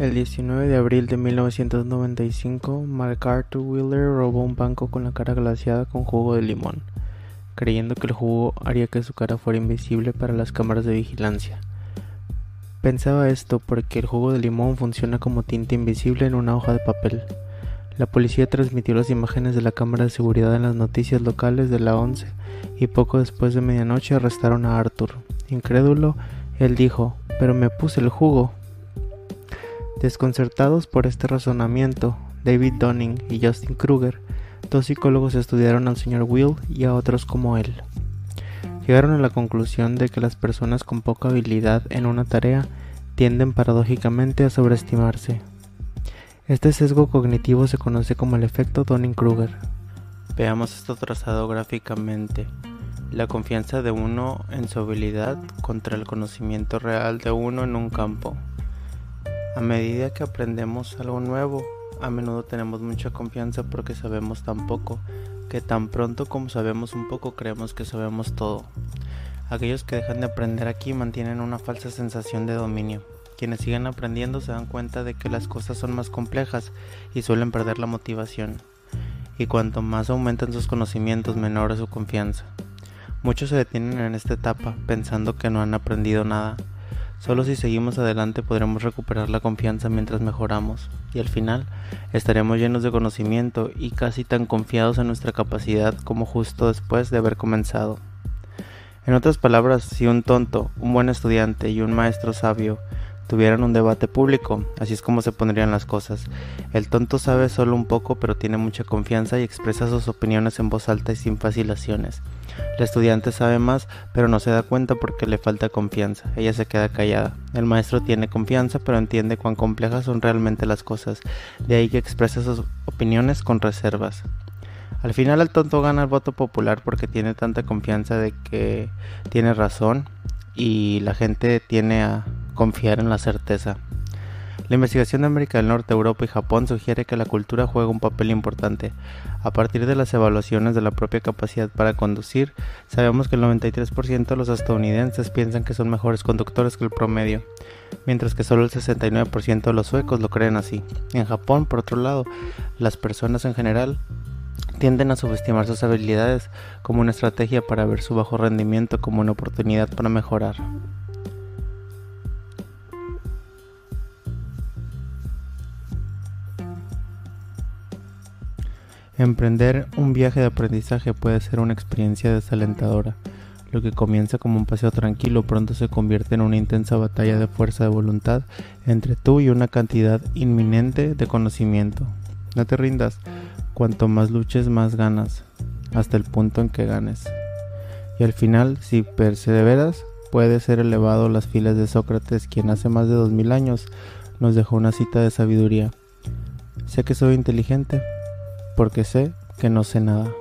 El 19 de abril de 1995, MacArthur Wheeler robó un banco con la cara glaciada con jugo de limón, creyendo que el jugo haría que su cara fuera invisible para las cámaras de vigilancia. Pensaba esto porque el jugo de limón funciona como tinta invisible en una hoja de papel. La policía transmitió las imágenes de la cámara de seguridad en las noticias locales de la 11 y poco después de medianoche arrestaron a Arthur. Incrédulo, él dijo, pero me puse el jugo. Desconcertados por este razonamiento, David Dunning y Justin Kruger, dos psicólogos estudiaron al señor Will y a otros como él. Llegaron a la conclusión de que las personas con poca habilidad en una tarea tienden paradójicamente a sobreestimarse. Este sesgo cognitivo se conoce como el efecto Dunning-Kruger. Veamos esto trazado gráficamente. La confianza de uno en su habilidad contra el conocimiento real de uno en un campo. A medida que aprendemos algo nuevo, a menudo tenemos mucha confianza porque sabemos tan poco, que tan pronto como sabemos un poco creemos que sabemos todo. Aquellos que dejan de aprender aquí mantienen una falsa sensación de dominio. Quienes siguen aprendiendo se dan cuenta de que las cosas son más complejas y suelen perder la motivación. Y cuanto más aumentan sus conocimientos, menor es su confianza. Muchos se detienen en esta etapa pensando que no han aprendido nada Solo si seguimos adelante podremos recuperar la confianza mientras mejoramos y al final estaremos llenos de conocimiento y casi tan confiados en nuestra capacidad como justo después de haber comenzado. En otras palabras, si un tonto, un buen estudiante y un maestro sabio tuvieran un debate público, así es como se pondrían las cosas. El tonto sabe solo un poco pero tiene mucha confianza y expresa sus opiniones en voz alta y sin vacilaciones. El estudiante sabe más pero no se da cuenta porque le falta confianza, ella se queda callada. El maestro tiene confianza pero entiende cuán complejas son realmente las cosas, de ahí que expresa sus opiniones con reservas. Al final el tonto gana el voto popular porque tiene tanta confianza de que tiene razón y la gente tiene a confiar en la certeza. La investigación de América del Norte, Europa y Japón sugiere que la cultura juega un papel importante. A partir de las evaluaciones de la propia capacidad para conducir, sabemos que el 93% de los estadounidenses piensan que son mejores conductores que el promedio, mientras que solo el 69% de los suecos lo creen así. En Japón, por otro lado, las personas en general tienden a subestimar sus habilidades como una estrategia para ver su bajo rendimiento como una oportunidad para mejorar. Emprender un viaje de aprendizaje puede ser una experiencia desalentadora. Lo que comienza como un paseo tranquilo pronto se convierte en una intensa batalla de fuerza de voluntad entre tú y una cantidad inminente de conocimiento. No te rindas, cuanto más luches más ganas, hasta el punto en que ganes. Y al final, si perseveras, puede ser elevado las filas de Sócrates, quien hace más de dos mil años nos dejó una cita de sabiduría. Sé que soy inteligente, porque sé que no sé nada.